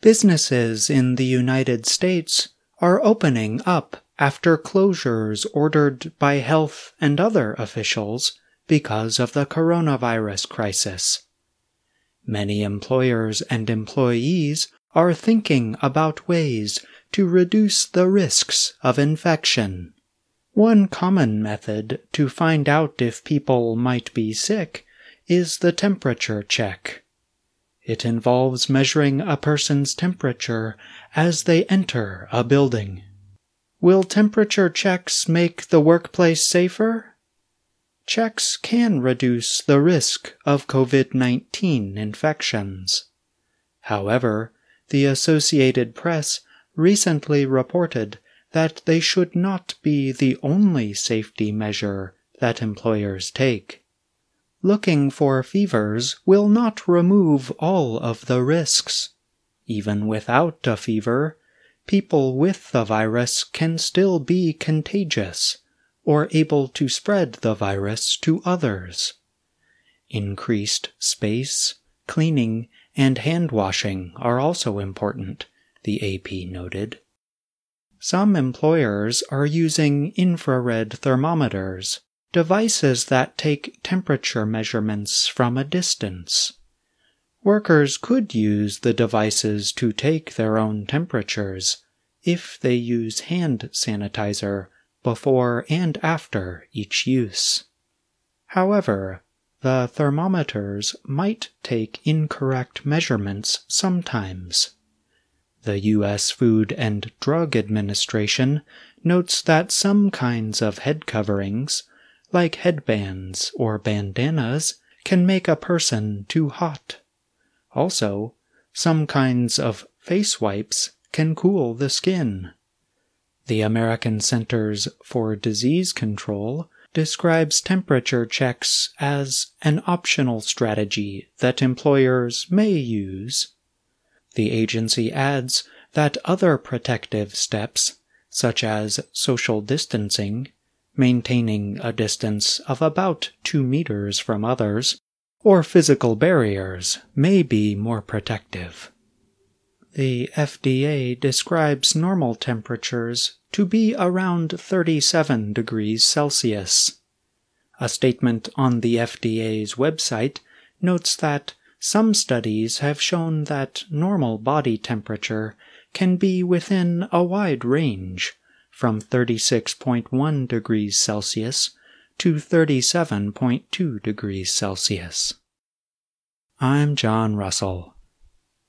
Businesses in the United States are opening up after closures ordered by health and other officials because of the coronavirus crisis. Many employers and employees are thinking about ways to reduce the risks of infection. One common method to find out if people might be sick is the temperature check. It involves measuring a person's temperature as they enter a building. Will temperature checks make the workplace safer? Checks can reduce the risk of COVID 19 infections. However, the Associated Press recently reported that they should not be the only safety measure that employers take. Looking for fevers will not remove all of the risks. Even without a fever, people with the virus can still be contagious or able to spread the virus to others. Increased space, cleaning, and hand washing are also important, the AP noted. Some employers are using infrared thermometers, devices that take temperature measurements from a distance. Workers could use the devices to take their own temperatures if they use hand sanitizer before and after each use. However, the thermometers might take incorrect measurements sometimes. The U.S. Food and Drug Administration notes that some kinds of head coverings, like headbands or bandanas, can make a person too hot. Also, some kinds of face wipes can cool the skin. The American Centers for Disease Control describes temperature checks as an optional strategy that employers may use the agency adds that other protective steps, such as social distancing, maintaining a distance of about two meters from others, or physical barriers, may be more protective. The FDA describes normal temperatures to be around 37 degrees Celsius. A statement on the FDA's website notes that some studies have shown that normal body temperature can be within a wide range, from 36.1 degrees Celsius to 37.2 degrees Celsius. I'm John Russell.